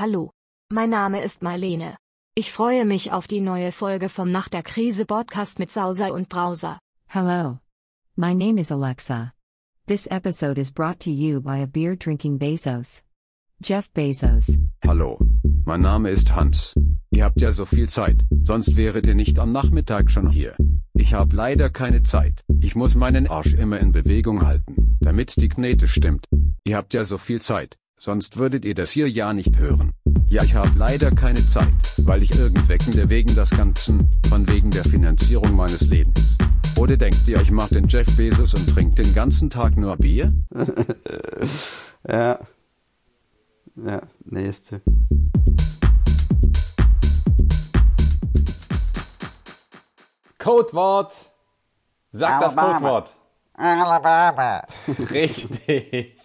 Hallo. Mein Name ist Marlene. Ich freue mich auf die neue Folge vom Nach der Krise Podcast mit Sauser und Browser. Hello. My name is Alexa. This episode is brought to you by a beer drinking Bezos. Jeff Bezos. Hallo. Mein Name ist Hans. Ihr habt ja so viel Zeit, sonst wäret ihr nicht am Nachmittag schon hier. Ich habe leider keine Zeit. Ich muss meinen Arsch immer in Bewegung halten, damit die Knete stimmt. Ihr habt ja so viel Zeit, sonst würdet ihr das hier ja nicht hören. Ja, ich habe leider keine Zeit, weil ich irgendweckende wegen das Ganzen, von wegen der Finanzierung meines Lebens. Oder denkt ihr, ich mach den Jeff Bezos und trinkt den ganzen Tag nur Bier? Ja. Ja, nächste. Codewort. Sag das Alabama. Codewort. Alabama. Richtig.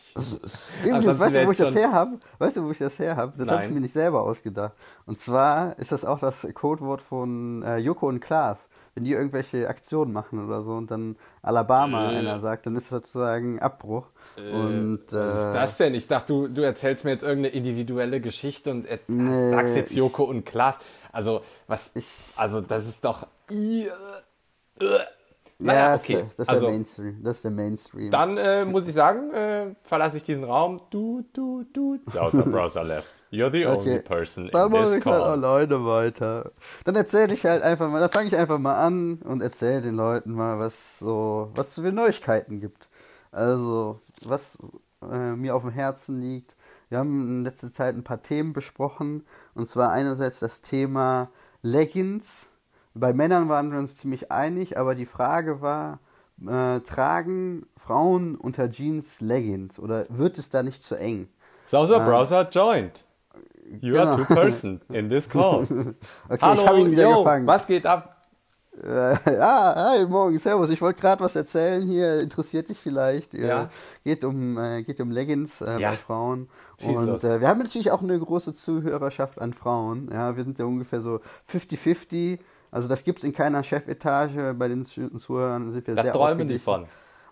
Übrigens, weißt du, wo ich das her habe? Weißt du, wo ich das her habe? Das habe ich mir nicht selber ausgedacht. Und zwar ist das auch das Codewort von äh, Joko und Klaas. Wenn die irgendwelche Aktionen machen oder so und dann Alabama Äh. einer sagt, dann ist das sozusagen Abbruch. und Was ist äh, das denn? Ich dachte, du, du erzählst mir jetzt irgendeine individuelle Geschichte und Nee, sagst jetzt ich- Joko und Klaas. Also, was. also, das ist doch. Naja, ja, okay. das, ist- also, der Mainstream. Das ist der Mainstream. dann äh, muss ich sagen, äh, verlasse ich diesen Raum. Du, du, du. Browser, Browser left. You're the only person Dann in this ich halt call. alleine weiter. Dann erzähle ich halt einfach mal, dann fange ich einfach mal an und erzähle den Leuten mal, was so, was es für Neuigkeiten gibt. Also, was äh, mir auf dem Herzen liegt. Wir haben in letzter Zeit ein paar Themen besprochen. Und zwar einerseits das Thema Leggings. Bei Männern waren wir uns ziemlich einig, aber die Frage war, äh, tragen Frauen unter Jeans Leggings oder wird es da nicht zu eng? Sauser Browser joined. You are Genau. two person in this call. Okay, Hallo, ich habe ihn wieder yo, gefangen. was geht ab? Äh, ah, hi, morgen, servus. Ich wollte gerade was erzählen hier. Interessiert dich vielleicht? Äh, Ja. Geht um, äh, geht um Leggings äh, Ja. bei Frauen. Schieß und äh, wir haben natürlich auch eine große Zuhörerschaft an Frauen. Ja, wir sind ja ungefähr so 50-50. Also das gibt es in keiner Chefetage. Bei den Zu- Zuhörern sind wir Da sehr träumen die von.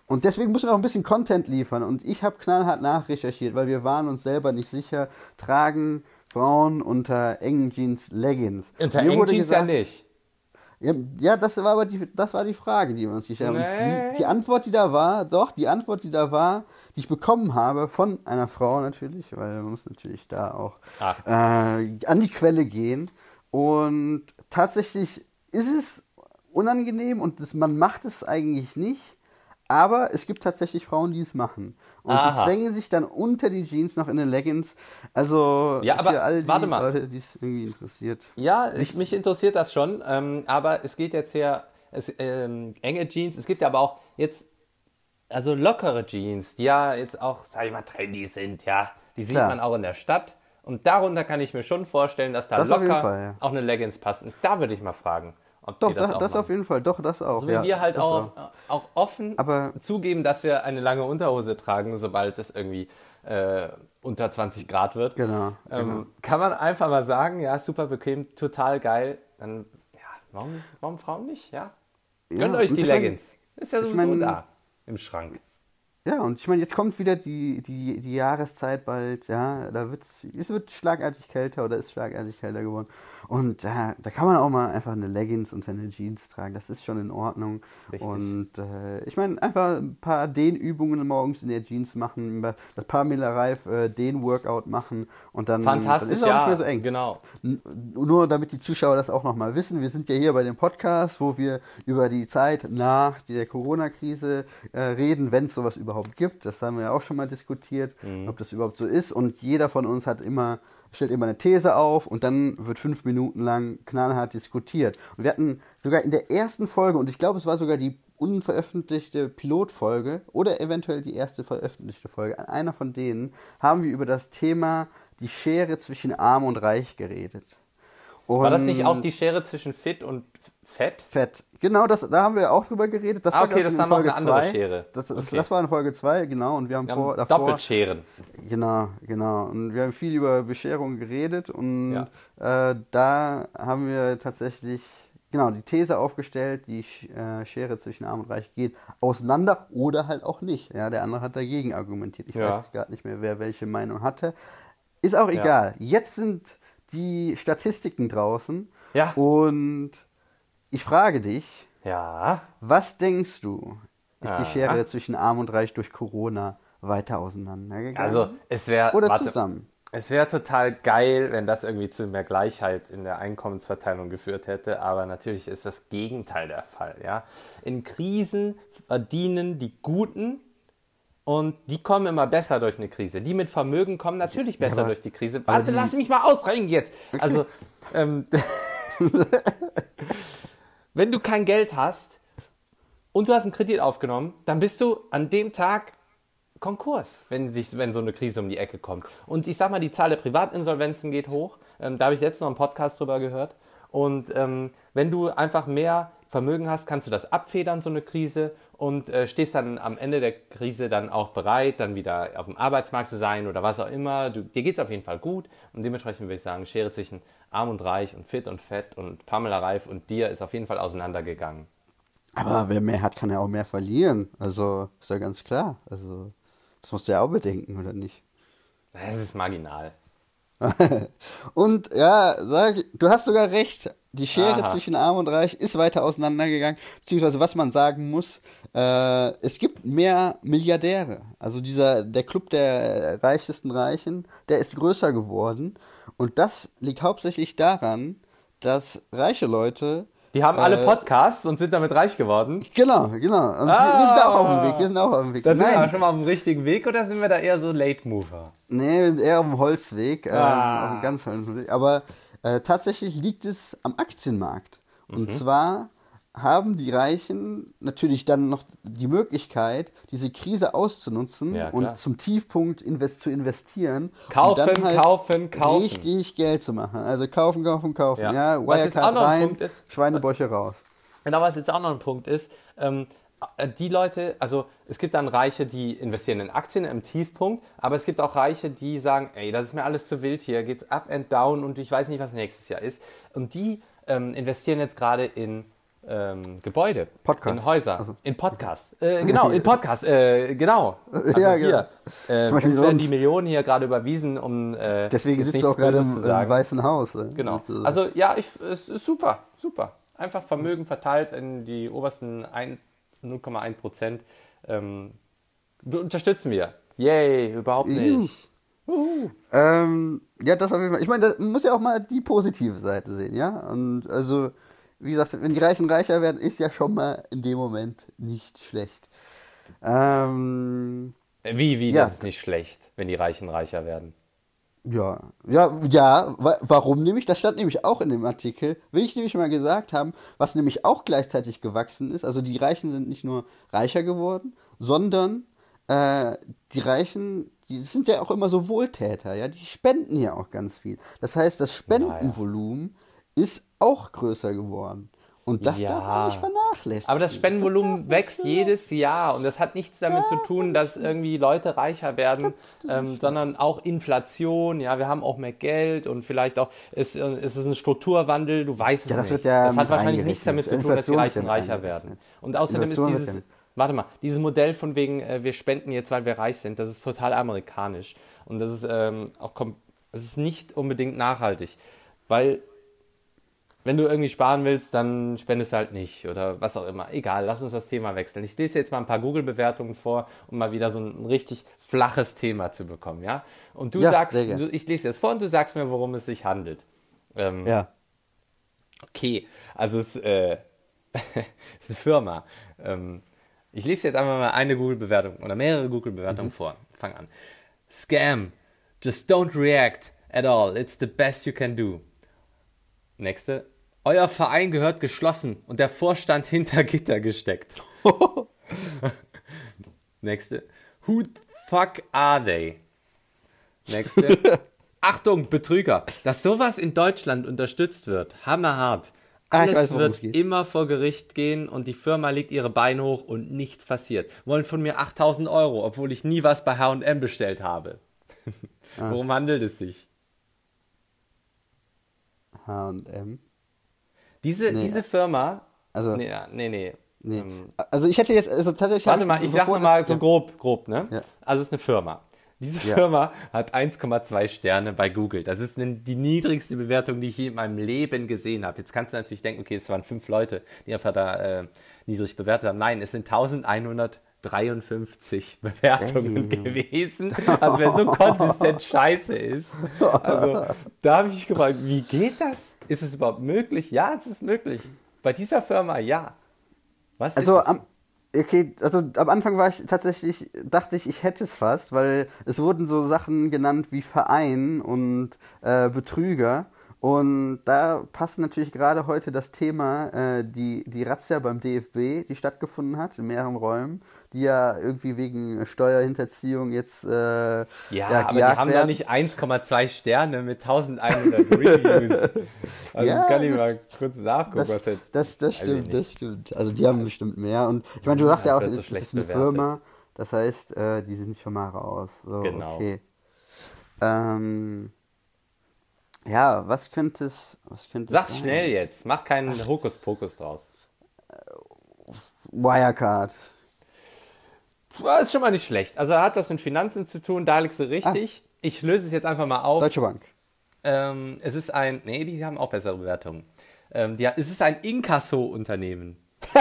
Und deswegen müssen wir auch ein bisschen Content liefern. Und ich habe knallhart nachrecherchiert, weil wir waren uns selber nicht sicher. Tragen Frauen unter engen Jeans Leggings? Unter engen Jeans ja gesagt- nicht. ja, ja, das war aber die, das war die Frage, die wir uns gestellt haben. Nee. Die, die Antwort, die da war, doch, die Antwort, die da war, die ich bekommen habe von einer Frau natürlich, weil man muss natürlich da auch äh, an die Quelle gehen. Und tatsächlich ist es unangenehm und das, man macht es eigentlich nicht. Aber es gibt tatsächlich Frauen, die es machen. Und Aha. die zwängen sich dann unter die Jeans noch in den Leggings. Also Ja, aber für all die warte mal. Leute, die es irgendwie interessiert. Ja, ich, mich interessiert das schon, ähm, aber es geht jetzt hier, es, ähm, enge Jeans, es gibt aber auch jetzt, also lockere Jeans, die ja jetzt auch, sag ich mal, trendy sind, ja. Die sieht Klar. man auch in der Stadt. Und darunter kann ich mir schon vorstellen, dass da Das locker Fall, ja. auch eine Leggings passt. Und da würde ich mal fragen, ob Doch, das, das, das auf jeden Fall. Doch, das auch. So wie ja, wir halt auch, auch offen Aber- zugeben, dass wir eine lange Unterhose tragen, sobald es irgendwie äh, unter 20 Grad wird. Genau, Ähm, genau. Kann man einfach mal sagen, ja, super bequem, total geil. Dann, ja, warum, warum Frauen nicht? Ja. Gönnt Ja, euch die ich mein- Leggings. Ist ja ich sowieso mein- da im Schrank. Ja, und ich meine, jetzt kommt wieder die, die, die Jahreszeit bald, ja, da wird's, es wird schlagartig kälter oder ist schlagartig kälter geworden. Und ja, da kann man auch mal einfach eine Leggings und eine Jeans tragen, das ist schon in Ordnung. Richtig. Und äh, ich meine, einfach ein paar Dehnübungen morgens in der Jeans machen, das Pamela Reif äh, Dehn-Workout machen und dann, dann Fantastisch, ist es auch ja. nicht mehr so eng. Genau. N- Nur damit die Zuschauer das auch nochmal wissen, wir sind ja hier bei dem Podcast, wo wir über die Zeit nach der Corona-Krise äh, reden, wenn es sowas überhaupt gibt. Das haben wir ja auch schon mal diskutiert, ob das überhaupt so ist. Und jeder von uns hat immer, stellt immer eine These auf und dann wird fünf Minuten lang knallhart diskutiert. Und wir hatten sogar in der ersten Folge, und ich glaube, es war sogar die unveröffentlichte Pilotfolge oder eventuell die erste veröffentlichte Folge, an einer von denen haben wir über das Thema die Schere zwischen Arm und Reich geredet. War das Und nicht auch die Schere zwischen fit und fett? Fett. Genau, das, da haben wir auch drüber geredet. Das Ah, war, okay, ich, das in war Folge eine andere zwei. Schere. Das, das, Okay. das war in Folge 2, genau. Und wir haben Wir vor, haben davor. Doppelscheren. Genau, genau. Und wir haben viel über Bescherung geredet und Ja. äh, da haben wir tatsächlich genau die These aufgestellt, die äh, Schere zwischen Arm und Reich geht auseinander oder halt auch nicht. Ja, der andere hat dagegen argumentiert. Ich Ja. weiß gerade nicht mehr, wer welche Meinung hatte. Ist auch egal. Jetzt sind die Statistiken draußen. Ja. Und ich frage dich, Ja. was denkst du, ist die Aha. Schere zwischen Arm und Reich durch Corona weiter auseinandergegangen? Also es wäre. Oder warte, zusammen? Es wäre total geil, wenn das irgendwie zu mehr Gleichheit in der Einkommensverteilung geführt hätte, aber natürlich ist das Gegenteil der Fall. Ja? In Krisen verdienen die Guten und die kommen immer besser durch eine Krise. Die mit Vermögen kommen natürlich besser aber- durch die Krise. Warte, die- lass mich mal ausreden jetzt. Also, ähm, wenn du kein Geld hast und du hast einen Kredit aufgenommen, dann bist du an dem Tag Konkurs, wenn, sich, wenn so eine Krise um die Ecke kommt. Und ich sag mal, die Zahl der Privatinsolvenzen geht hoch. Ähm, da habe ich letztens noch einen Podcast drüber gehört. Und ähm, wenn du einfach mehr Vermögen hast, kannst du das abfedern, so eine Krise, und äh, stehst dann am Ende der Krise dann auch bereit, dann wieder auf dem Arbeitsmarkt zu sein oder was auch immer. Du, dir geht es auf jeden Fall gut. Und dementsprechend würde ich sagen, Schere zwischen arm und reich und fit und fett und Pamela Reif und dir ist auf jeden Fall auseinandergegangen. Aber wer mehr hat, kann ja auch mehr verlieren. Also ist ja ganz klar. Also das musst du ja auch bedenken, oder nicht? Das ist marginal. Und ja, sag, du hast sogar recht. Die Schere Aha. zwischen Arm und Reich ist weiter auseinandergegangen. Beziehungsweise was man sagen muss, äh, es gibt mehr Milliardäre. Also dieser der Club der reichsten Reichen, der ist größer geworden. Und das liegt hauptsächlich daran, dass reiche Leute Die haben alle Äh, Podcasts und sind damit reich geworden. Genau, genau. Ah. wir sind auch auf dem Weg. Wir sind auch auf dem Weg. Dann sind wir Nein, schon mal auf dem richtigen Weg oder sind wir da eher so Late Mover? Nee, wir sind eher auf dem Holzweg, ähm, Ah. auf dem ganz Holzweg. Aber äh, tatsächlich liegt es am Aktienmarkt. Mhm. Und zwar haben die Reichen natürlich dann noch die Möglichkeit, diese Krise auszunutzen Ja, und zum Tiefpunkt invest zu investieren. Kaufen, und dann halt kaufen, kaufen. Richtig Geld zu machen. Also kaufen, kaufen, kaufen. Ja. Ja, Wirecard rein, ist- Schweinebäuche raus. Genau, was jetzt auch noch ein Punkt ist, ähm, äh, die Leute, also es gibt dann Reiche, die investieren in Aktien im Tiefpunkt, aber es gibt auch Reiche, die sagen, ey, das ist mir alles zu wild hier, geht's up and down und ich weiß nicht, was nächstes Jahr ist. Und die ähm, investieren jetzt gerade in ähm, Gebäude, Podcast. in Häuser, Also. in Podcasts. Äh, genau, in Podcasts, äh, genau. Also Ja, hier. Äh, Zum Beispiel uns werden die Millionen hier gerade überwiesen, um äh, Deswegen sitzt du auch gerade im, im. Weißen Haus. äh. Genau. Also ja, ich, es ist super, super. Einfach Vermögen verteilt in die obersten ein- 0,1 Prozent. Ähm, unterstützen wir. Yay, überhaupt nicht. Ähm, ja, das auf jeden Fall. Ich meine, das- muss ja auch mal die positive Seite sehen, ja. Und also, wie gesagt, wenn die Reichen reicher werden, ist ja schon mal in dem Moment nicht schlecht. Ähm, Wie, wie, Ja. das ist nicht schlecht, wenn die Reichen reicher werden. ja, ja, ja. Wa warum nämlich? Das stand nämlich auch in dem Artikel. Will ich nämlich mal gesagt haben, was nämlich auch gleichzeitig gewachsen ist. Also die Reichen sind nicht nur reicher geworden, sondern äh, die Reichen, die sind ja auch immer so Wohltäter, ja. Die spenden ja auch ganz viel. Das heißt, das Spendenvolumen ist auch größer geworden. Und das Ja. darf man nicht vernachlässigen. Aber das Spendenvolumen wächst jedes Jahr und das hat nichts damit zu tun, dass irgendwie Leute reicher werden, ähm, sondern auch Inflation. Ja, wir haben auch mehr Geld und vielleicht auch ist, äh, ist es ein Strukturwandel. Du weißt es Ja, das nicht. ja das hat wahrscheinlich nichts damit zu tun, dass die Inflation Reichen reicher werden. Und außerdem ist Inflation wird dieses Warte mal, dieses Modell von wegen, äh, wir spenden jetzt, weil wir reich sind, das ist total amerikanisch. Und das ist ähm, auch das ist nicht unbedingt nachhaltig. Weil wenn du irgendwie sparen willst, dann spendest du halt nicht oder was auch immer. Egal, lass uns das Thema wechseln. Ich lese jetzt mal ein paar Google-Bewertungen vor, um mal wieder so ein richtig flaches Thema zu bekommen, ja? Und du Ja, sagst, du, ich lese jetzt vor und du sagst mir, worum es sich handelt. Ähm, ja. Okay, also es äh, ist eine Firma. Ähm, ich lese jetzt einfach mal eine Google-Bewertung oder mehrere Google-Bewertungen vor. Fang an. Scam. Just don't react at all. It's the best you can do. Nächste. Euer Verein gehört geschlossen und der Vorstand hinter Gitter gesteckt. Nächste. Who the fuck are they? Nächste. Achtung, Betrüger. Dass sowas in Deutschland unterstützt wird, hammerhart. Ah, Alles weiß, wird immer vor Gericht gehen und die Firma legt ihre Beine hoch und nichts passiert. Wollen von mir 8000 Euro, obwohl ich nie was bei H&M bestellt habe. Ah. Worum handelt es sich? H&M. Diese, Nee. diese Firma, Also- nee, nee, nee. Nee. Ähm, Also ich hätte jetzt, also tatsächlich. warte mal, ich sag bevor noch mal das- so ja. grob, grob, ne? Ja. Also es ist eine Firma. Diese Ja. Firma hat 1,2 Sterne bei Google. Das ist die niedrigste Bewertung, die ich je in meinem Leben gesehen habe. Jetzt kannst du natürlich denken, okay, es waren fünf Leute, die einfach da äh, niedrig bewertet haben. Nein, es sind 1153 Bewertungen Damn. gewesen. Also wer so konsistent scheiße ist. Also da habe ich mich gefragt, wie geht das? Ist es überhaupt möglich? Ja, es ist möglich. Bei dieser Firma ja. Was Also am, okay, also am Anfang war ich tatsächlich, dachte ich, ich hätte es fast, weil es wurden so Sachen genannt wie Verein und äh, Betrüger. Und da passt natürlich gerade heute das Thema, äh, die, die Razzia beim DFB, die stattgefunden hat, in mehreren Räumen, die ja irgendwie wegen Steuerhinterziehung jetzt äh, Ja, ja, aber die haben doch werden. nicht 1,2 Sterne mit 1100 Reviews. Also Ja, das kann ich mal kurz nachgucken, Das, was er. das, das stimmt, das stimmt. Also die haben bestimmt mehr. Und ich meine, du sagst ja auch, wird es so ist, eine bewertet. Firma, das heißt, äh, die sind schon mal raus. So, Genau. Okay. Ähm, ja, was könnte es, was könnte Sag schnell jetzt, mach keinen Hokuspokus draus. Wirecard. Das ist schon mal nicht schlecht. Also er hat was mit Finanzen zu tun, da liegst du richtig. Ich löse es jetzt einfach mal auf. Deutsche Bank. Ähm, es ist ein, nee, die haben auch bessere Bewertungen. Ähm, die, es ist ein Inkasso-Unternehmen.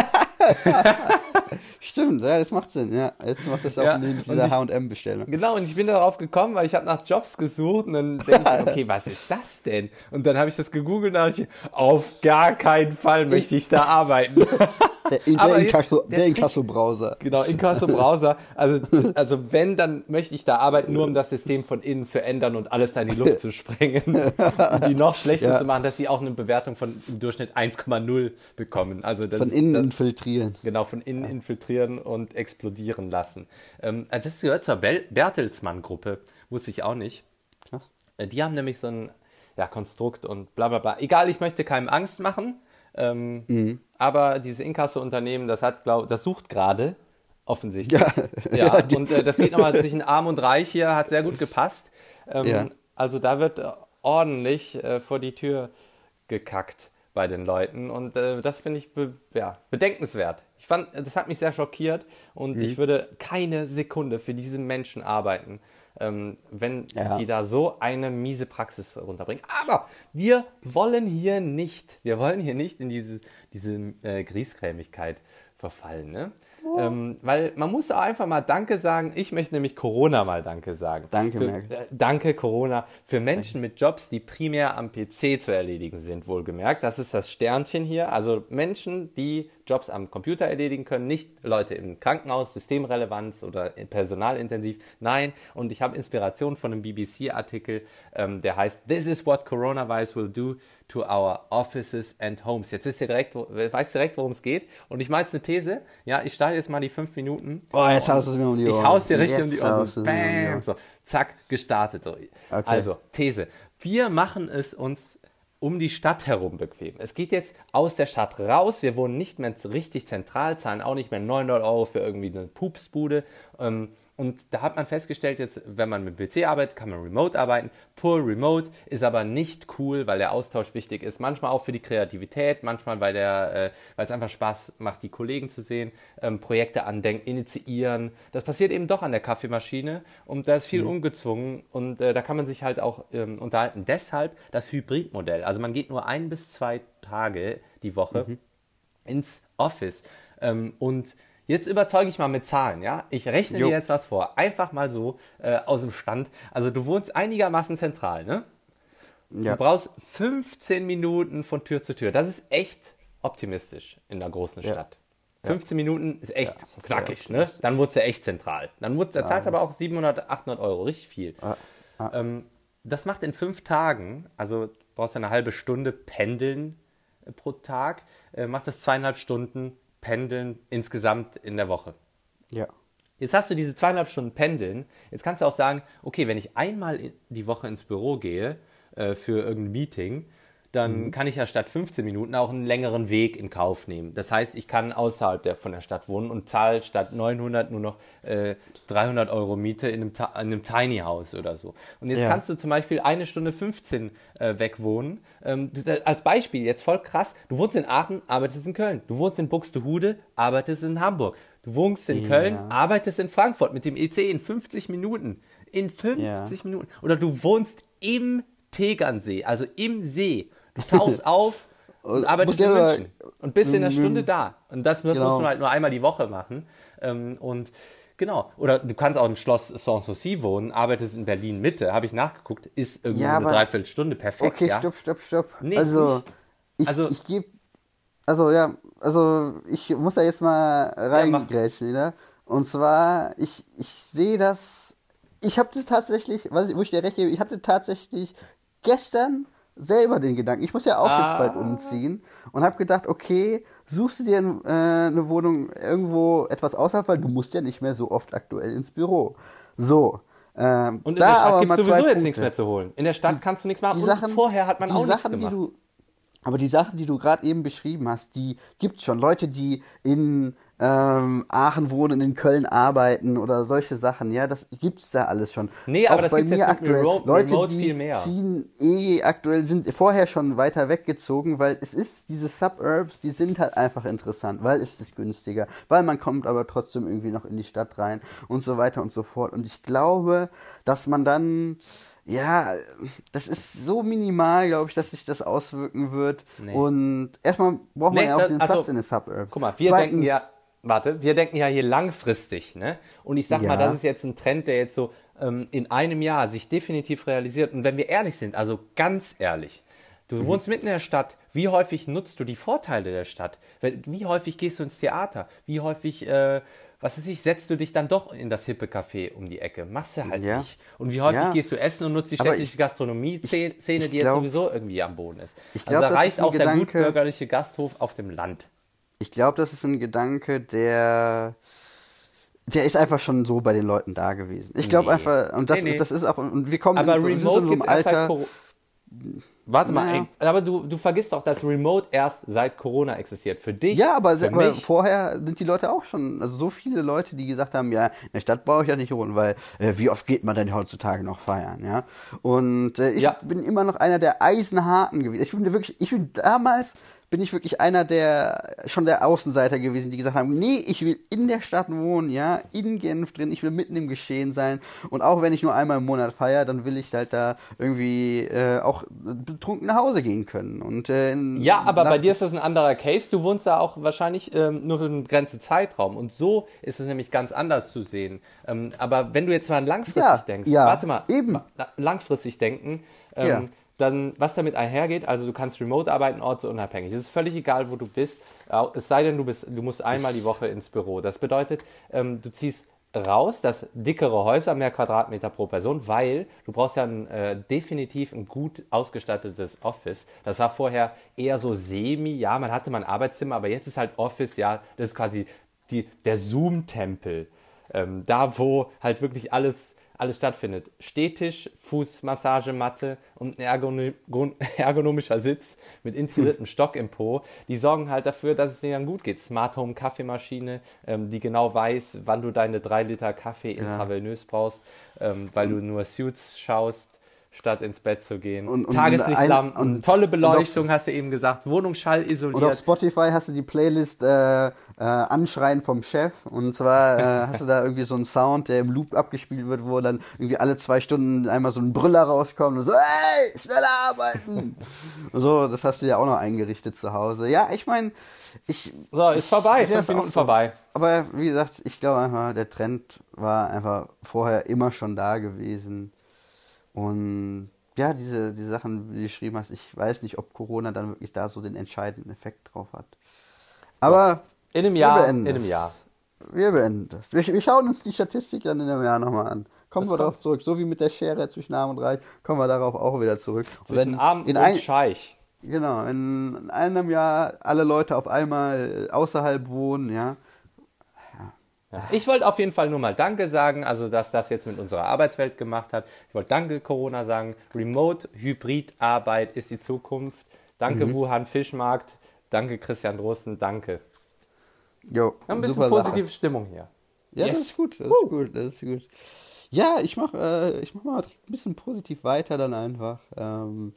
Stimmt, ja, das macht Sinn. Ja, jetzt macht das auch Ja, neben und dieser H&M-Bestellung. Genau, und ich bin darauf gekommen, weil ich habe nach Jobs gesucht und dann denke ich, okay, was ist das denn? Und dann habe ich das gegoogelt und dachte ich, auf gar keinen Fall möchte ich da arbeiten. Der, der, Aber jetzt- Inkasso, der der Trick- Inkasso-Browser. Genau, Inkasso-Browser. Also, also wenn, dann möchte ich da arbeiten, nur um das System von innen zu ändern und alles da in die Luft zu sprengen. Und die noch schlechter Ja. zu machen, dass sie auch eine Bewertung von im Durchschnitt 1,0 bekommen. Also das Von innen das, infiltrieren. Genau, von innen infiltrieren und explodieren lassen. Ähm, das gehört zur Bel- Bertelsmann-Gruppe, wusste ich auch nicht. Krass. Äh, Die haben nämlich so ein ja, Konstrukt und bla bla bla. Egal, ich möchte keinem Angst machen. Ähm, Mhm. Aber dieses Inkasso-Unternehmen, das hat, glaub, das sucht gerade, offensichtlich. Ja. Ja, Ja, und äh, das geht nochmal zwischen Arm und Reich hier, hat sehr gut gepasst. Ähm, Ja. Also da wird äh, ordentlich äh, vor die Tür gekackt bei den Leuten und äh, das finde ich be ja, bedenkenswert. Ich fand, das hat mich sehr schockiert und Mhm. ich würde keine Sekunde für diese Menschen arbeiten, ähm, wenn Ja. die da so eine miese Praxis runterbringen. Aber wir wollen hier nicht, wir wollen hier nicht in diese, diese äh, Griesgrämigkeit verfallen, ne? Ähm, weil man muss auch einfach mal Danke sagen. Ich möchte nämlich Corona mal Danke sagen. Danke, Für, äh, danke, Corona. Für Menschen mit Jobs, die primär am PC zu erledigen sind, wohlgemerkt. Das ist das Sternchen hier. Also Menschen, die Jobs am Computer erledigen können, nicht Leute im Krankenhaus, Systemrelevanz oder personalintensiv. Nein, und ich habe Inspiration von einem BBC-Artikel, ähm, der heißt This is what Coronavirus will do to our offices and homes. Jetzt wisst ihr direkt, wo, weißt direkt, worum es geht. Und ich mache jetzt eine These. Ja, ich starte jetzt mal die fünf Minuten. Oh, jetzt haust du es mir um die Ohren. Ich hau's dir richtig Jetzt um die Ohren. So, bam, so, zack, gestartet. So. Okay. Also, These. Wir machen es uns um die Stadt herum bequem. Es geht jetzt aus der Stadt raus. Wir wohnen nicht mehr richtig zentral, zahlen auch nicht mehr 900 Euro für irgendwie eine Pupsbude. Ähm, und da hat man festgestellt, jetzt, wenn man mit PC arbeitet, kann man remote arbeiten. Pur remote ist aber nicht cool, weil der Austausch wichtig ist. Manchmal auch für die Kreativität, manchmal, weil, äh, es einfach Spaß macht, die Kollegen zu sehen, ähm, Projekte andenken, initiieren. Das passiert eben doch an der Kaffeemaschine und da ist viel ungezwungen und äh, da kann man sich halt auch ähm, unterhalten. Deshalb das Hybridmodell. Also man geht nur ein bis zwei Tage die Woche ins Office. Ähm, und jetzt überzeuge ich mal mit Zahlen, ja? Ich rechne Jo. dir jetzt was vor. Einfach mal so äh, aus dem Stand. Also du wohnst einigermaßen zentral, ne? Ja. Du brauchst 15 Minuten von Tür zu Tür. Das ist echt optimistisch in einer großen Ja. Stadt. 15 Minuten ist echt Ja, sehr knackig, ne? Dann wurde ja echt zentral. Dann wurde, da zahlst du aber auch 700, 800 Euro, richtig viel. Ähm, das macht in fünf Tagen, also brauchst du eine halbe Stunde pendeln äh, pro Tag, äh, macht das zweieinhalb Stunden pendeln insgesamt in der Woche. Ja. Jetzt hast du diese zweieinhalb Stunden Pendeln. Jetzt kannst du auch sagen, okay, wenn ich einmal in- die Woche ins Büro gehe äh, für irgendein Meeting, dann kann ich ja statt 15 Minuten auch einen längeren Weg in Kauf nehmen. Das heißt, ich kann außerhalb der, von der Stadt wohnen und zahle statt 900 nur noch äh, 300 Euro Miete in einem, in einem Tiny House oder so. Und jetzt Ja. kannst du zum Beispiel eine Stunde 15 äh, weg wohnen. Ähm, äh, als Beispiel, jetzt voll krass, du wohnst in Aachen, arbeitest in Köln. Du wohnst in Buxtehude, arbeitest in Hamburg. Du wohnst in Köln, arbeitest in Frankfurt mit dem EC in 50 Minuten. In 50 Minuten. Oder du wohnst im Tegernsee, also im See. Du tauchst auf und arbeitest in ja München und bist in einer Mhm. Stunde da. Und das, das Genau. musst du halt nur einmal die Woche machen. Ähm, und genau. Oder du kannst auch im Schloss Sanssouci wohnen, arbeitest in Berlin Mitte, habe ich nachgeguckt, ist irgendwie Ja, eine Dreiviertelstunde perfekt. Okay, ja? stopp, stopp, stopp. Nee, also, ich, Also- ich gebe, also ja, also ich muss da jetzt mal reingrätschen wieder. Und zwar, ich, ich sehe das, ich habe tatsächlich, was wo ich dir recht gebe, ich hatte tatsächlich gestern selber den Gedanken, ich muss ja auch Ah. jetzt bald umziehen und habe gedacht, okay, suchst du dir äh, eine Wohnung irgendwo etwas außerhalb, weil du musst ja nicht mehr so oft aktuell ins Büro. So. Ähm, Und in da der Stadt gibt es sowieso jetzt Punkte. nichts mehr zu holen. In der Stadt kannst du nichts machen. Die und Sachen, vorher hat man die auch nichts Sachen, gemacht. Die du, aber die Sachen, die du gerade eben beschrieben hast, die gibt's schon. Leute, die in ähm, Aachen wohnen, in Köln arbeiten oder solche Sachen, ja, das gibt's da alles schon. Nee, aber das bei gibt's mir jetzt aktuell. Remote- Leute, Remote die viel mehr. ziehen eh aktuell, sind vorher schon weiter weggezogen, weil es ist, diese Suburbs, die sind halt einfach interessant, weil es ist günstiger, weil man kommt aber trotzdem irgendwie noch in die Stadt rein und so weiter und so fort. Und ich glaube, dass man dann ja, das ist so minimal, glaube ich, dass sich das auswirken wird. Und erstmal braucht man Nee, ja auch das- den also, Platz in den Suburbs. Guck mal, wir Zweitens, denken ja, warte, wir denken ja hier langfristig, ne? Und ich sag Ja. mal, das ist jetzt ein Trend, der jetzt so ähm, in einem Jahr sich definitiv realisiert. Und wenn wir ehrlich sind, also ganz ehrlich, du Mhm. wohnst mitten in der Stadt, wie häufig nutzt du die Vorteile der Stadt? Wie häufig gehst du ins Theater? Wie häufig, äh, was weiß ich, setzt du dich dann doch in das hippe Café um die Ecke? Machst du halt Ja. nicht. Und wie häufig Ja. gehst du essen und nutzt die städtische Gastronomie-Szene, die glaub- jetzt sowieso irgendwie am Boden ist? Ich also glaub, da das reicht auch der Gedanke- gutbürgerliche Gasthof auf dem Land. Ich glaube, das ist ein Gedanke, der. Der ist einfach schon so bei den Leuten da gewesen. Ich glaube Nee. einfach, und das, Nee, nee. das ist auch, und wir kommen Aber in so, Remote in so einem Alter. Warte mal, ey, aber du, du vergisst doch, dass Remote erst seit Corona existiert. Für dich, Ja, aber, aber vorher sind die Leute auch schon, also so viele Leute, die gesagt haben, ja, in der Stadt brauche ich ja nicht wohnen, weil äh, wie oft geht man denn heutzutage noch feiern, ja? Und äh, ich Ja. bin immer noch einer der Eisenharten gewesen. Ich bin wirklich, ich bin damals bin ich wirklich einer der schon der Außenseiter gewesen, die gesagt haben, nee, ich will in der Stadt wohnen, ja, in Genf drin, ich will mitten im Geschehen sein und auch wenn ich nur einmal im Monat feiere, dann will ich halt da irgendwie äh, auch betrunken nach Hause gehen können und äh, Ja, aber bei dir ist das ein anderer Case. Du wohnst da auch wahrscheinlich ähm, nur für einen begrenzten Zeitraum. Und so ist es nämlich ganz anders zu sehen. Ähm, aber wenn du jetzt mal langfristig Ja, denkst, ja, warte mal, eben. la- langfristig denken, ähm, Ja. Dann was damit einhergeht, also du kannst remote arbeiten, ortsunabhängig. Es ist völlig egal, wo du bist, es sei denn, du, bist, du musst einmal die Woche ins Büro. Das bedeutet, ähm, du ziehst raus, das dickere Häuser, mehr Quadratmeter pro Person, weil du brauchst ja ein, äh, definitiv ein gut ausgestattetes Office. Das war vorher eher so semi, ja, man hatte mal ein Arbeitszimmer, aber jetzt ist halt Office, ja, das ist quasi die, der Zoom-Tempel. Ähm, da, wo halt wirklich alles, alles stattfindet. Stehtisch, Fußmassagematte und ein ergonom ergonomischer Sitz mit integriertem Stock im Po, die sorgen halt dafür, dass es dir dann gut geht. Smart Home Kaffeemaschine, ähm, die genau weiß, wann du deine drei Liter Kaffee intravenös brauchst, ähm, weil du nur Suits schaust statt ins Bett zu gehen. Und- und Tageslichtlampen, ein- und- tolle Beleuchtung, hast du eben gesagt, Wohnungsschall isoliert. Und auf Spotify hast du die Playlist äh, äh, Anschreien vom Chef. Und zwar äh, hast du da irgendwie so einen Sound, der im Loop abgespielt wird, wo dann irgendwie alle zwei Stunden einmal so ein Brüller rauskommt und so, ey, schneller arbeiten! und so, das hast du ja auch noch eingerichtet zu Hause. Ja, ich meine, ich. So, ist vorbei, fünf Minuten so. vorbei. Aber wie gesagt, ich glaube einfach, der Trend war einfach vorher immer schon da gewesen. Und ja, diese, diese Sachen, wie du geschrieben hast, ich weiß nicht, ob Corona dann wirklich da so den entscheidenden Effekt drauf hat. Aber In einem wir Jahr, beenden in einem das. Jahr. Wir beenden das. Wir, wir schauen uns die Statistik dann in einem Jahr nochmal an. Kommen Das wir darauf zurück. So wie mit der Schere zwischen Arm und Reich, kommen wir darauf auch wieder zurück. Zwischen wenn Arm in und ein, Scheich. Genau, in einem Jahr alle Leute auf einmal außerhalb wohnen, ja. Ja. Ich wollte auf jeden Fall nur mal Danke sagen, also dass das jetzt mit unserer Arbeitswelt gemacht hat. Ich wollte Danke Corona sagen. Remote Hybrid Arbeit ist die Zukunft. Danke Mhm. Wuhan Fischmarkt. Danke Christian Drosten. Danke. Jo, Ein bisschen super Sache. positive Stimmung hier. Ja, das Yes. ist gut, das ist gut, das ist gut. Ja, ich mach, äh, ich mach mal direkt ein bisschen positiv weiter dann einfach. Ähm,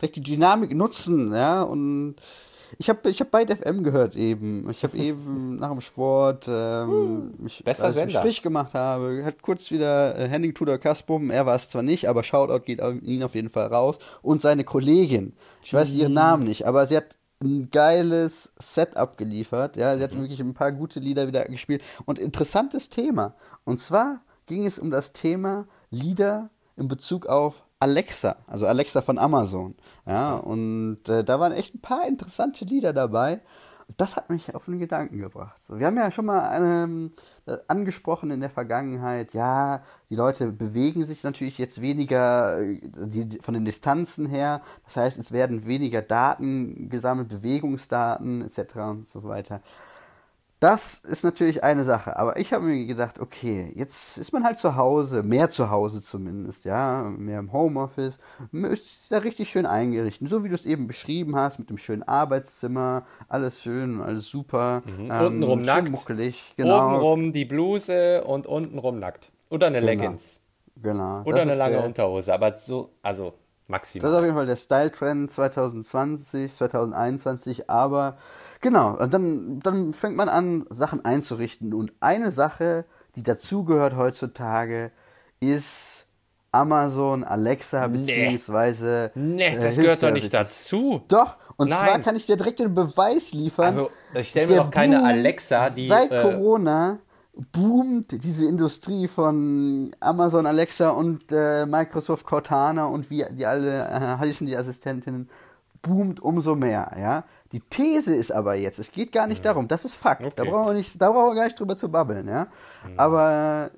direkt die Dynamik nutzen, ja, und Ich habe ich hab Byte FM gehört eben. Ich habe eben nach dem Sport, ähm, mich, Besser als ich mich frisch gemacht habe, hat kurz wieder äh, Henning Tudor Kaspum, er war es zwar nicht, aber Shoutout geht an ihn auf jeden Fall raus. Und seine Kollegin, ich weiß ihren Namen nicht, aber sie hat ein geiles Setup geliefert. Ja, sie hat wirklich ein paar gute Lieder wieder gespielt. Und interessantes Thema. Und zwar ging es um das Thema Lieder in Bezug auf Alexa, also Alexa von Amazon. Ja, und äh, da waren echt ein paar interessante Lieder dabei. Das hat mich auf den Gedanken gebracht. So, wir haben ja schon mal ähm, äh, angesprochen in der Vergangenheit, ja, die Leute bewegen sich natürlich jetzt weniger äh, die, die, von den Distanzen her. Das heißt, es werden weniger Daten gesammelt, Bewegungsdaten etc. und so weiter. Das ist natürlich eine Sache, aber ich habe mir gedacht, okay, jetzt ist man halt zu Hause, mehr zu Hause zumindest, ja, mehr im Homeoffice, ist da richtig schön eingerichtet, so wie du es eben beschrieben hast, mit dem schönen Arbeitszimmer, alles schön, alles super, Mhm. Untenrum schön nackt. muckelig, genau, Obenrum die Bluse und untenrum nackt. Oder eine Leggings. genau. Oder das eine lange der, Unterhose. Aber so, also Das ist maximal. auf jeden Fall der Style-Trend 2020, 2021, aber genau, und dann, dann fängt man an, Sachen einzurichten. Und eine Sache, die dazugehört heutzutage, ist Amazon, Alexa, Nee. beziehungsweise. Nee, äh, das gehört doch nicht dazu. Doch, und Nein. zwar kann ich dir direkt den Beweis liefern. Also, ich stelle mir doch keine Boom Alexa, die. Seit äh, Corona boomt diese Industrie von Amazon Alexa und äh, Microsoft Cortana und wie die alle äh, heißen, die Assistentinnen, boomt umso mehr, ja. Die These ist aber jetzt, es geht gar nicht darum, das ist Fakt, da, Okay. brauchen wir nicht, da brauchen wir gar nicht drüber zu babbeln, ja. Aber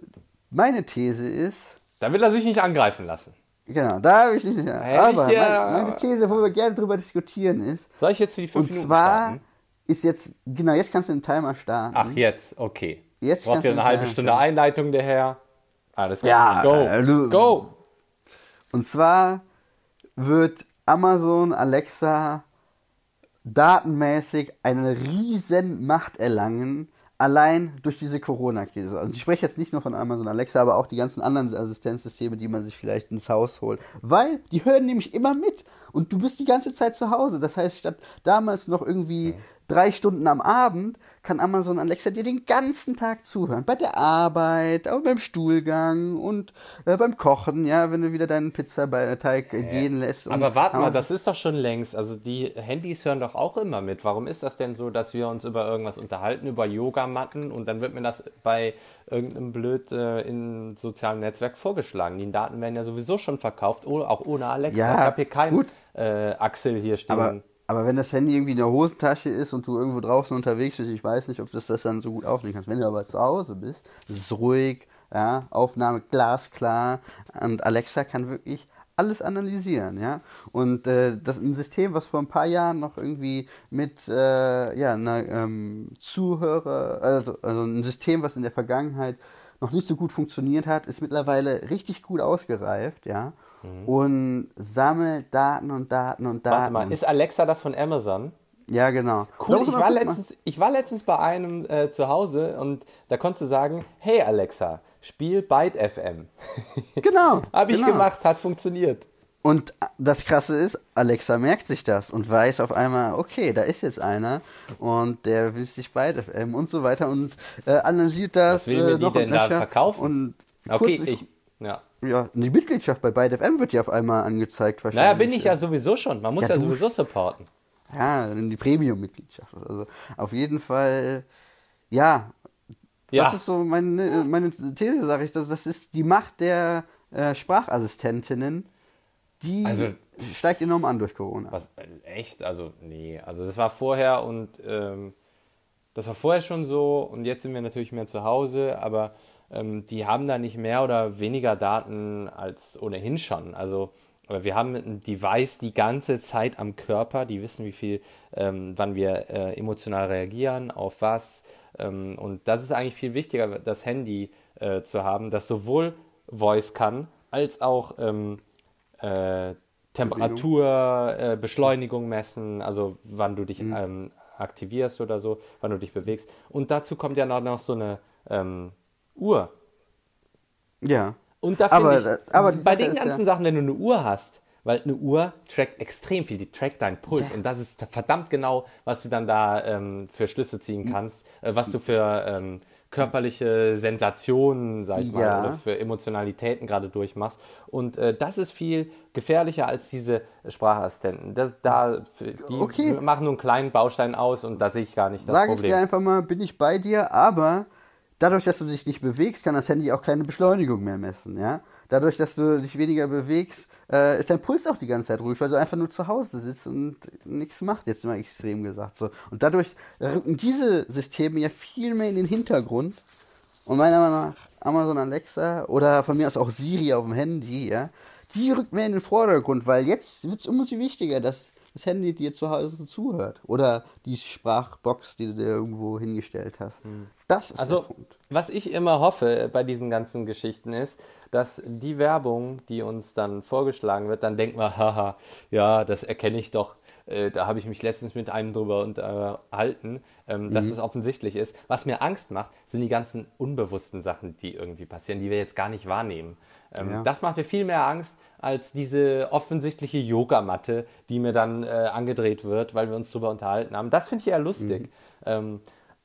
meine These ist, Da will er sich nicht angreifen lassen. genau, da habe ich nicht, Ehrlich, aber ja. meine, meine These, wo wir gerne drüber diskutieren ist, Soll ich jetzt für die fünf und Minuten zwar starten? ist jetzt, genau, jetzt kannst du den Timer starten. Ach, jetzt, okay. Jetzt Braucht ihr eine halbe Stunde schauen. Einleitung, der Herr? Alles klar. Ja, Go. äh, Go. Und zwar wird Amazon Alexa datenmäßig eine riesen Macht erlangen, allein durch diese Corona-Krise. Und ich spreche jetzt nicht nur von Amazon Alexa, aber auch die ganzen anderen Assistenzsysteme, die man sich vielleicht ins Haus holt. Weil die hören nämlich immer mit und du bist die ganze Zeit zu Hause. Das heißt, statt damals noch irgendwie drei Stunden am Abend, kann Amazon Alexa dir den ganzen Tag zuhören. Bei der Arbeit, aber beim Stuhlgang und äh, beim Kochen, ja, wenn du wieder deinen Pizzateig äh, gehen lässt. Aber warte mal, das ist doch schon längst. Also die Handys hören doch auch immer mit. Warum ist das denn so, dass wir uns über irgendwas unterhalten, über Yogamatten und dann wird mir das bei irgendeinem Blöd äh, in sozialen Netzwerk vorgeschlagen? Die Daten werden ja sowieso schon verkauft, auch ohne Alexa. Ja, ich habe hier keinen äh, Axel hier stehen. Aber, aber wenn das Handy irgendwie in der Hosentasche ist und du irgendwo draußen unterwegs bist, ich weiß nicht, ob das das dann so gut aufnehmen kannst. Wenn du aber zu Hause bist, ist es ruhig, ja, Aufnahme glasklar und Alexa kann wirklich alles analysieren, ja. Und äh, das ein System, was vor ein paar Jahren noch irgendwie mit äh, ja, einer ähm, Zuhörer, also, also ein System, was in der Vergangenheit noch nicht so gut funktioniert hat, ist mittlerweile richtig gut ausgereift, ja. Und sammelt Daten und Daten und Daten. Warte mal, ist Alexa das von Amazon? Ja, genau. Cool, ich war, letztens, ich war letztens bei einem äh, zu Hause und da konntest du sagen, hey Alexa, spiel Byte FM. Genau. Habe ich genau. gemacht, hat funktioniert. Und das Krasse ist, Alexa merkt sich das und weiß auf einmal, okay, da ist jetzt einer und der will sich bei FM und so weiter und äh, analysiert das. Was will mir äh, die noch denn und da verkaufen? Und Okay, kurz- ich, ja. Ja, die Mitgliedschaft bei Byte FM wird ja auf einmal angezeigt wahrscheinlich. Naja, bin ich ja sowieso schon. Man muss ja, Ja, sowieso supporten. Ja, dann die Premium-Mitgliedschaft oder so. Auf jeden Fall, ja, Ja, Das ist so meine, meine These, sage ich. Das, das ist die Macht der äh, Sprachassistentinnen, die Also- steigt enorm an durch Corona. was, äh, echt? Also, nee. Also, das war vorher und ähm, das war vorher schon so und jetzt sind wir natürlich mehr zu Hause, aber ähm, die haben da nicht mehr oder weniger Daten als ohnehin schon. Also, aber wir haben ein Device die ganze Zeit am Körper, die wissen, wie viel, ähm, wann wir äh, emotional reagieren, auf was. Ähm, und das ist eigentlich viel wichtiger, das Handy äh, zu haben, das sowohl Voice kann, als auch ähm, äh, Temperatur, äh, Beschleunigung messen, also wann du dich ähm, aktivierst oder so, wann du dich bewegst. Und dazu kommt ja noch, noch so eine ähm, Uhr. Ja. Und da Aber- finde ich, aber bei den ist ja- ganzen Sachen, wenn du eine Uhr hast, weil eine Uhr trackt extrem viel, die trackt deinen Puls Ja. und das ist verdammt genau, was du dann da ähm, für Schlüsse ziehen kannst, äh, was du für ähm, körperliche Sensationen, sag ich mal, Ja. oder für Emotionalitäten gerade durchmachst. Und äh, das ist viel gefährlicher als diese Sprachassistenten. Das, da, die Okay. machen nur einen kleinen Baustein aus und da sehe ich gar nicht das Sage ich Problem. dir einfach mal, bin ich bei dir, aber dadurch, dass du dich nicht bewegst, kann das Handy auch keine Beschleunigung mehr messen, ja? Dadurch, dass du dich weniger bewegst, äh, ist dein Puls auch die ganze Zeit ruhig, weil du einfach nur zu Hause sitzt und nichts macht, jetzt mal extrem gesagt. So. Und dadurch rücken diese Systeme ja viel mehr in den Hintergrund. Und meiner Meinung nach Amazon Alexa oder von mir aus auch Siri auf dem Handy, ja, die rückt mehr in den Vordergrund, weil jetzt wird es umso wichtiger, dass das Handy dir zu Hause zuhört. Oder die Sprachbox, die du dir irgendwo hingestellt hast. Das ist Also, der Punkt. was ich immer hoffe bei diesen ganzen Geschichten ist, dass die Werbung, die uns dann vorgeschlagen wird, dann denkt man, haha, ja, das erkenne ich doch. Äh, da habe ich mich letztens mit einem drüber unterhalten, ähm, dass es offensichtlich ist. Was mir Angst macht, sind die ganzen unbewussten Sachen, die irgendwie passieren, die wir jetzt gar nicht wahrnehmen. Ähm, Ja. Das macht mir viel mehr Angst als diese offensichtliche Yogamatte, die mir dann äh, angedreht wird, weil wir uns drüber unterhalten haben. Das finde ich eher lustig. Ähm,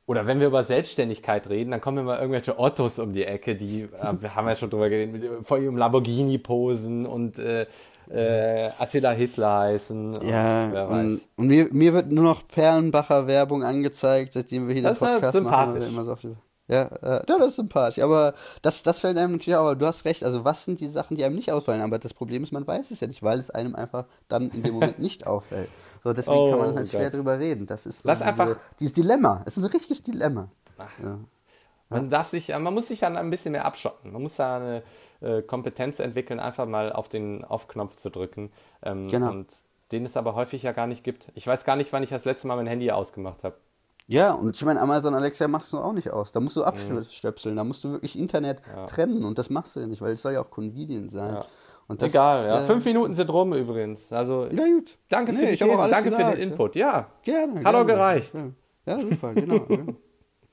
oder wenn wir über Selbstständigkeit reden, dann kommen immer irgendwelche Ottos um die Ecke, die, äh, wir haben ja schon drüber geredet, mit, vor ihrem Lamborghini posen und äh, äh, Attila Hitler heißen. und Ja, wer und, weiß. und mir, mir wird nur noch Perlenbacher Werbung angezeigt, seitdem wir hier Das den ist ja Podcast machen. sympathisch. wir Immer so auf die, ja, äh, ja, das ist sympathisch. Aber das, das fällt einem natürlich auch, aber du hast recht. Also, was sind die Sachen, die einem nicht auffallen? Aber das Problem ist, man weiß es ja nicht, weil es einem einfach dann in dem Moment nicht auffällt. So, deswegen Oh kann man halt schwer Gott. drüber reden. Das ist so diese, einfach- dieses Dilemma. Es ist ein richtiges Dilemma. Ja. Man darf sich, man muss sich dann ein bisschen mehr abschotten. Man muss da eine äh, Kompetenz entwickeln, einfach mal auf den Auf-Knopf zu drücken. Ähm, Genau. Und den es aber häufig ja gar nicht gibt. Ich weiß gar nicht, wann ich das letzte Mal mein Handy ausgemacht habe. Ja, und ich meine, Amazon Alexa macht es auch nicht aus. Da Mhm. musst du abstöpseln, da musst du wirklich Internet trennen und das machst du ja nicht, weil es soll ja auch convenient sein. Ja. Das, Egal, ja. äh, Fünf Minuten sind rum übrigens. Also Ja, gut. danke für Nee, die hab auch These, danke für gesagt, den ja. Input. Ja, Gerne. Hat auch gerne. gereicht. Ja, ja super, genau.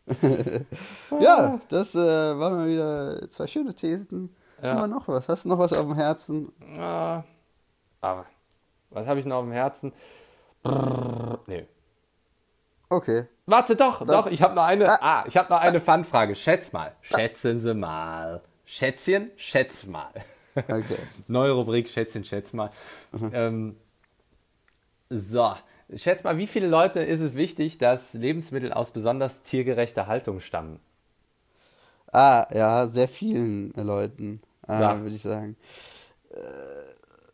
ja, das äh, waren mal wieder zwei schöne Thesen. Ja. Haben wir noch was? Hast du noch was auf dem Herzen? Ah, aber was habe ich noch auf dem Herzen? Brrr, nee. Okay. Warte doch, doch, ich habe noch eine. Ah. Ah, ich habe noch eine Fanfrage. Schätz mal. Schätzen Sie mal. Schätzchen, schätz mal. Okay. Neue Rubrik, Schätzchen, schätz mal. Ähm, so, schätz mal, wie viele Leute ist es wichtig, dass Lebensmittel aus besonders tiergerechter Haltung stammen? Ah, ja, sehr vielen Leuten, äh, würde ich sagen. Äh,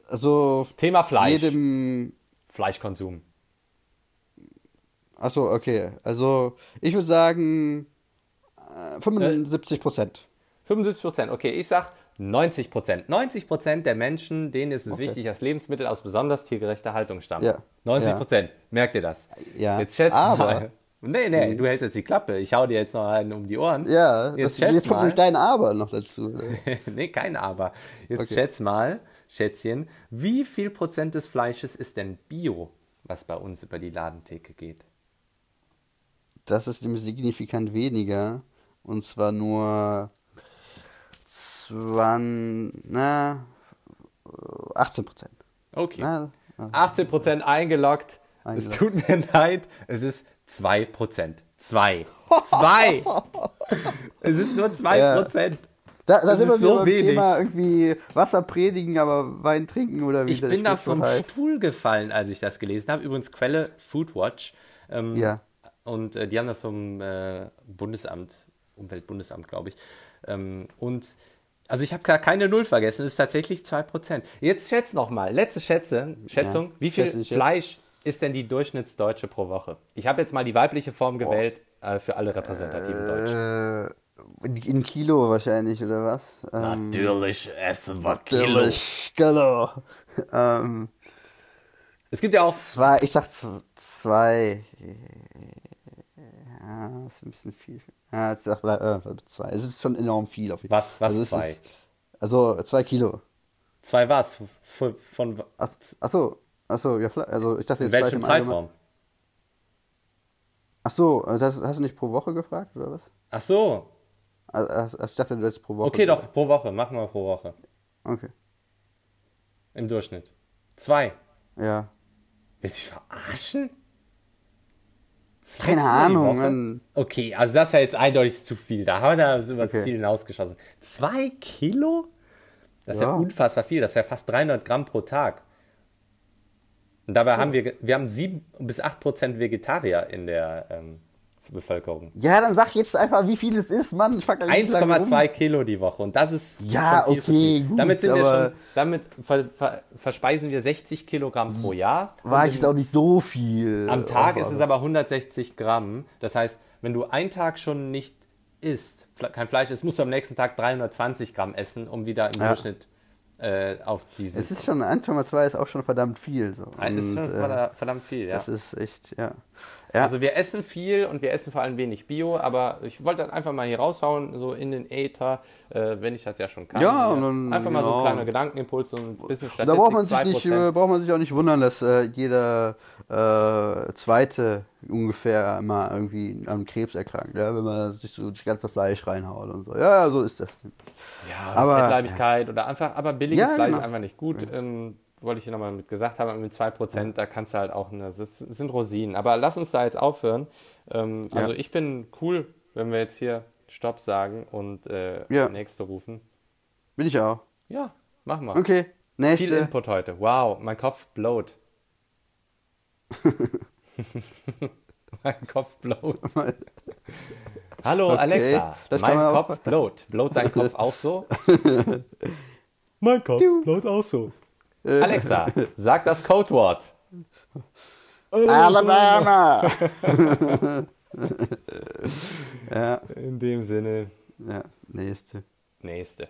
also Thema Fleisch. jedem. Fleischkonsum. Achso, okay. Also ich würde sagen äh, 75 Prozent. 75 Prozent. Okay, ich sag 90 Prozent. 90 Prozent der Menschen, denen ist es Okay. wichtig, dass Lebensmittel aus besonders tiergerechter Haltung stammen. Ja. 90 Ja. Prozent. Merkt ihr das? Ja. Jetzt schätzt Aber- mal. Nee, nee, du hältst jetzt die Klappe. Ich hau dir jetzt noch einen um die Ohren. Ja, jetzt das, jetzt kommt nämlich dein Aber noch dazu. nee, kein Aber. Jetzt Okay. schätz mal, Schätzchen, wie viel Prozent des Fleisches ist denn Bio, was bei uns über die Ladentheke geht? Das ist nämlich signifikant weniger. Und zwar nur 20, na, 18 Prozent. Okay. Na, ah, 18 Prozent eingeloggt. Es Eingeloggt. tut mir leid. Es ist 2 Prozent. 2. 2. es ist nur 2 Ja. Prozent. Da, da Das sind wir so wenig. Thema irgendwie Wasser predigen, aber Wein trinken oder wie Ich bin da vom heißt. Stuhl gefallen, als ich das gelesen habe. Übrigens Quelle Foodwatch. Ähm, Ja. Und äh, die haben das vom äh, Bundesamt, Umweltbundesamt, glaube ich. Ähm, und also ich habe gar keine Null vergessen, es ist tatsächlich 2%. Jetzt schätz noch mal, letzte Schätze, Schätzung, Ja, wie viel schätze. Fleisch ist denn die Durchschnittsdeutsche pro Woche? Ich habe jetzt mal die weibliche Form gewählt äh, für alle repräsentativen Deutschen. Äh, in, in Kilo wahrscheinlich, oder was? Ähm, Natürlich essen wir natürlich, Kilo. Ähm, Es gibt ja auch zwei, ich sag zwei. Ja, das ist ein bisschen viel. Ja, sag bleib, äh, zwei. Es ist schon enorm viel. Auf jeden Was- was also zwei? Ist, also zwei Kilo. zwei was? Von, von Ach, achso, achso, ja, also ich dachte in jetzt Fleisch welchem im Allgemeinen- Zeitraum? Achso, äh, das hast du nicht pro Woche gefragt, oder was? Ach so, Also, ich dachte, du hättest pro Woche. okay, gesagt. doch, pro Woche, machen wir pro Woche. Okay. Im Durchschnitt. Zwei. Ja. Willst du mich verarschen? Keine Ahnung. Okay, also das ist ja jetzt eindeutig zu viel. Da haben wir da über das Okay. Ziel hinausgeschossen. Zwei Kilo? Das ist ja. Ja. unfassbar viel. Das ist ja fast 300 Gramm pro Tag. Und dabei haben wir, wir haben 7 bis 8 Prozent Vegetarier in der ähm, Bevölkerung. Ja, dann sag jetzt einfach, wie viel es ist, Mann. Ich frag da nicht lange rum. 1,2 Kilo die Woche und das ist Ja, schon viel okay, gut, damit sind wir schon, damit ver, ver, verspeisen wir 60 Kilogramm pro Jahr. War jetzt auch nicht so viel. am Tag Aber- ist es aber 160 Gramm. Das heißt, wenn du einen Tag schon nicht isst, kein Fleisch isst, musst du am nächsten Tag 320 Gramm essen, um wieder im Ja. Durchschnitt äh, auf Es dieses. ist schon, 1,2 ist auch schon verdammt viel. So. Ein- ist schon Und, äh, verda- verdammt viel, ja. Das ist echt, ja. ja. Also wir essen viel und wir essen vor allem wenig Bio, aber ich wollte dann einfach mal hier raushauen, so in den Äther, äh, wenn ich das ja schon kann. Ja, und dann, einfach mal so ein genau. kleiner Gedankenimpuls und ein bisschen Statistik. da braucht man, sich 2%. nicht, äh, braucht man sich auch nicht wundern, dass äh, jeder äh, Zweite ungefähr mal irgendwie an Krebs erkrankt, ja, wenn man sich so das ganze Fleisch reinhaut und so. Ja, so ist das. Ja, Aber- Fettleibigkeit oder einfach, aber billiges Ja, Fleisch genau. ist einfach nicht gut. Ähm, wollte ich hier nochmal mit gesagt haben, mit 2%, da kannst du halt auch, eine, das sind Rosinen. Aber lass uns da jetzt aufhören. Ähm. Also ich bin cool, wenn wir jetzt hier Stopp sagen und äh, nächste rufen. Bin ich auch. Ja, machen wir. Okay, Viel nächste. Input heute. Wow, mein Kopf blowt. mein Kopf blowt. Hallo Okay, Alexa, das mein man auch- Kopf blowt. Blowt dein Kopf auch so? mein Kopf blowt auch so. Alexa, sag das Codewort. Alabama! ja, In dem Sinne, ja, nächste. nächste.